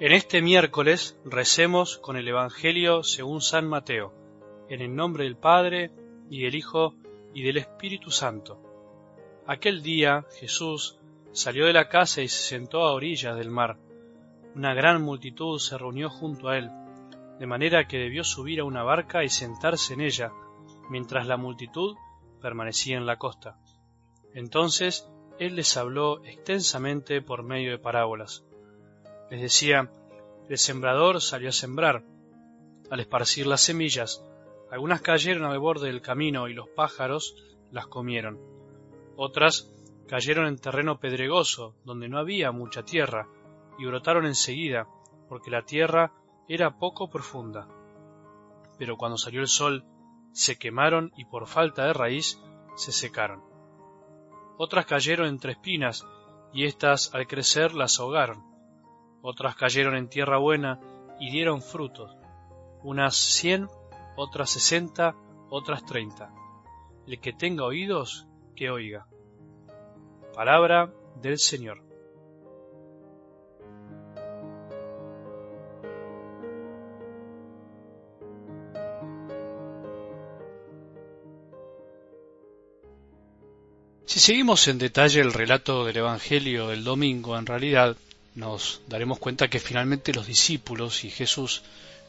En este miércoles recemos con el Evangelio según San Mateo, en el nombre del Padre, y del Hijo, y del Espíritu Santo. Aquel día Jesús salió de la casa y se sentó a orillas del mar. Una gran multitud se reunió junto a él, de manera que debió subir a una barca y sentarse en ella, mientras la multitud permanecía en la costa. Entonces él les habló extensamente por medio de parábolas les decía, el sembrador salió a sembrar. Al esparcir las semillas, algunas cayeron al borde del camino y los pájaros las comieron. Otras cayeron en terreno pedregoso, donde no había mucha tierra, y brotaron enseguida, porque la tierra era poco profunda. Pero cuando salió el sol, se quemaron y por falta de raíz se secaron. Otras cayeron entre espinas, y éstas al crecer las ahogaron otras cayeron en tierra buena y dieron frutos, unas cien, otras sesenta, otras treinta. El que tenga oídos, que oiga. Palabra del Señor. Si seguimos en detalle el relato del Evangelio del domingo, en realidad nos daremos cuenta que finalmente los discípulos y Jesús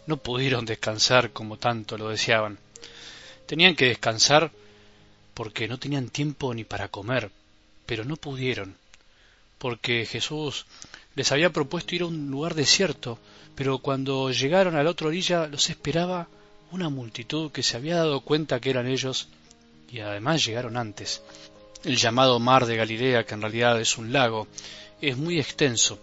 no pudieron descansar como tanto lo deseaban. Tenían que descansar porque no tenían tiempo ni para comer, pero no pudieron, porque Jesús les había propuesto ir a un lugar desierto, pero cuando llegaron a la otra orilla los esperaba una multitud que se había dado cuenta que eran ellos y además llegaron antes. El llamado mar de Galilea, que en realidad es un lago, es muy extenso.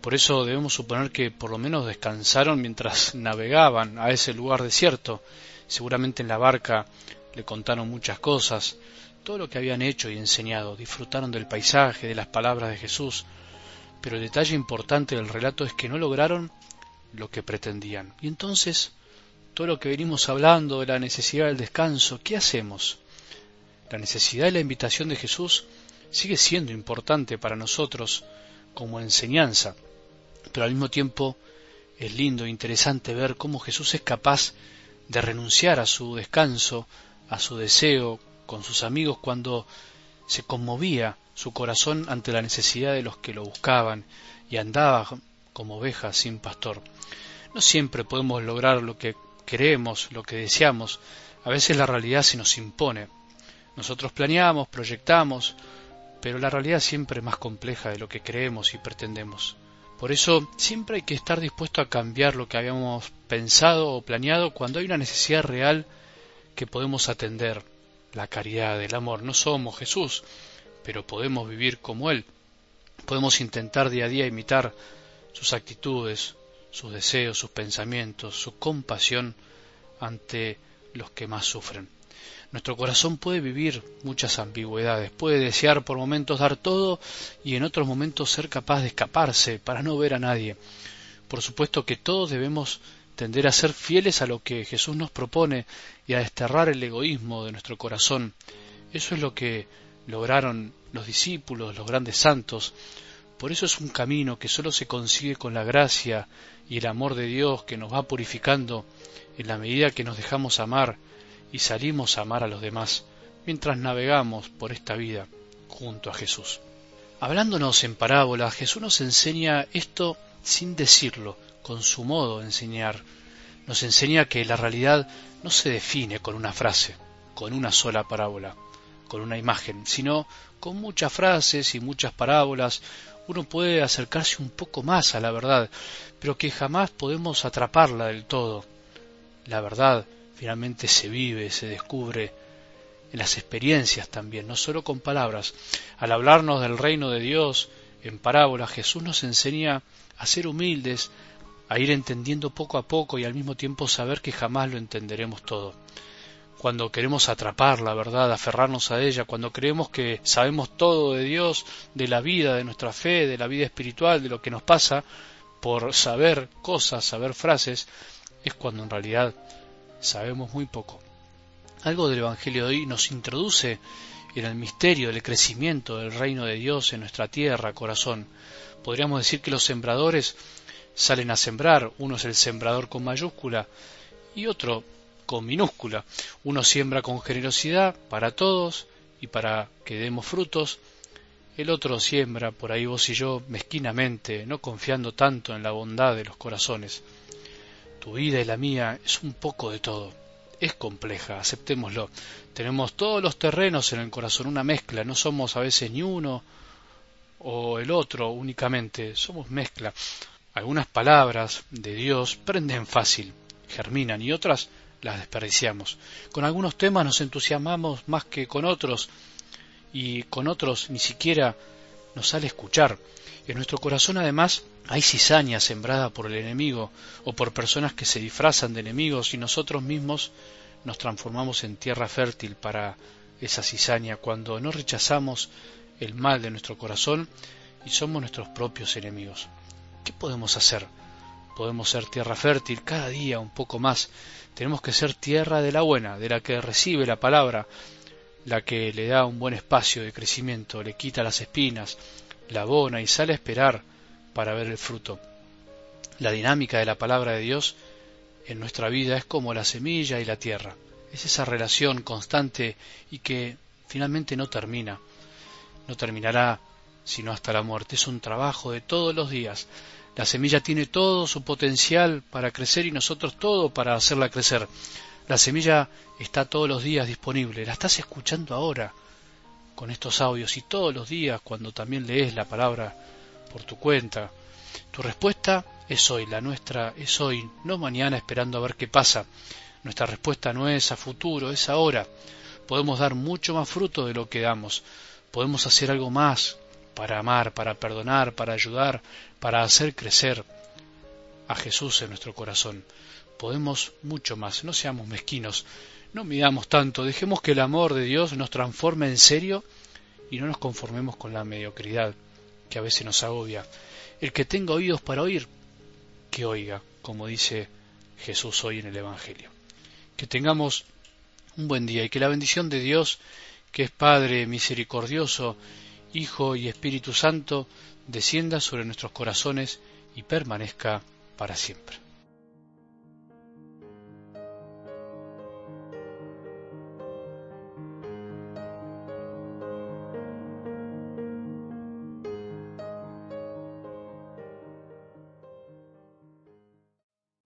Por eso debemos suponer que por lo menos descansaron mientras navegaban a ese lugar desierto. Seguramente en la barca le contaron muchas cosas, todo lo que habían hecho y enseñado, disfrutaron del paisaje, de las palabras de Jesús, pero el detalle importante del relato es que no lograron lo que pretendían. Y entonces, todo lo que venimos hablando de la necesidad del descanso, ¿qué hacemos? La necesidad y la invitación de Jesús sigue siendo importante para nosotros como enseñanza, pero al mismo tiempo es lindo e interesante ver cómo Jesús es capaz de renunciar a su descanso, a su deseo con sus amigos cuando se conmovía su corazón ante la necesidad de los que lo buscaban y andaba como oveja sin pastor. No siempre podemos lograr lo que queremos, lo que deseamos, a veces la realidad se nos impone. Nosotros planeamos, proyectamos, pero la realidad siempre es más compleja de lo que creemos y pretendemos. Por eso siempre hay que estar dispuesto a cambiar lo que habíamos pensado o planeado cuando hay una necesidad real que podemos atender, la caridad, el amor. No somos Jesús, pero podemos vivir como Él. Podemos intentar día a día imitar sus actitudes, sus deseos, sus pensamientos, su compasión ante los que más sufren. Nuestro corazón puede vivir muchas ambigüedades, puede desear por momentos dar todo y en otros momentos ser capaz de escaparse para no ver a nadie. Por supuesto que todos debemos tender a ser fieles a lo que Jesús nos propone y a desterrar el egoísmo de nuestro corazón. Eso es lo que lograron los discípulos, los grandes santos. Por eso es un camino que sólo se consigue con la gracia y el amor de Dios que nos va purificando en la medida que nos dejamos amar y salimos a amar a los demás mientras navegamos por esta vida junto a Jesús. Hablándonos en parábola, Jesús nos enseña esto sin decirlo, con su modo de enseñar. Nos enseña que la realidad no se define con una frase, con una sola parábola, con una imagen, sino con muchas frases y muchas parábolas uno puede acercarse un poco más a la verdad, pero que jamás podemos atraparla del todo. La verdad finalmente se vive, se descubre en las experiencias también, no solo con palabras. Al hablarnos del reino de Dios en parábolas, Jesús nos enseña a ser humildes, a ir entendiendo poco a poco y al mismo tiempo saber que jamás lo entenderemos todo. Cuando queremos atrapar la verdad, aferrarnos a ella, cuando creemos que sabemos todo de Dios, de la vida, de nuestra fe, de la vida espiritual, de lo que nos pasa, por saber cosas, saber frases, es cuando en realidad sabemos muy poco. Algo del Evangelio de hoy nos introduce en el misterio del crecimiento del reino de Dios en nuestra tierra, corazón. Podríamos decir que los sembradores salen a sembrar, uno es el sembrador con mayúscula y otro con minúscula. Uno siembra con generosidad para todos y para que demos frutos, el otro siembra por ahí vos y yo mezquinamente, no confiando tanto en la bondad de los corazones. Tu vida y la mía es un poco de todo. Es compleja, aceptémoslo. Tenemos todos los terrenos en el corazón, una mezcla, no somos a veces ni uno o el otro únicamente, somos mezcla. Algunas palabras de Dios prenden fácil, germinan y otras las desperdiciamos. Con algunos temas nos entusiasmamos más que con otros y con otros ni siquiera nos sale escuchar. En nuestro corazón además hay cizaña sembrada por el enemigo o por personas que se disfrazan de enemigos y nosotros mismos nos transformamos en tierra fértil para esa cizaña cuando no rechazamos el mal de nuestro corazón y somos nuestros propios enemigos. ¿Qué podemos hacer? Podemos ser tierra fértil cada día un poco más. Tenemos que ser tierra de la buena, de la que recibe la palabra, la que le da un buen espacio de crecimiento, le quita las espinas, la abona y sale a esperar para ver el fruto. La dinámica de la palabra de Dios en nuestra vida es como la semilla y la tierra. Es esa relación constante y que finalmente no termina. No terminará sino hasta la muerte. Es un trabajo de todos los días. La semilla tiene todo su potencial para crecer y nosotros todo para hacerla crecer. La semilla está todos los días disponible. La estás escuchando ahora con estos audios y todos los días cuando también lees la palabra por tu cuenta. Tu respuesta es hoy, la nuestra es hoy, no mañana esperando a ver qué pasa. Nuestra respuesta no es a futuro, es ahora. Podemos dar mucho más fruto de lo que damos. Podemos hacer algo más para amar, para perdonar, para ayudar, para hacer crecer a Jesús en nuestro corazón. Podemos mucho más, no seamos mezquinos, no midamos tanto, dejemos que el amor de Dios nos transforme en serio y no nos conformemos con la mediocridad que a veces nos agobia. El que tenga oídos para oír, que oiga, como dice Jesús hoy en el Evangelio. Que tengamos un buen día y que la bendición de Dios, que es Padre misericordioso, Hijo y Espíritu Santo, descienda sobre nuestros corazones y permanezca para siempre.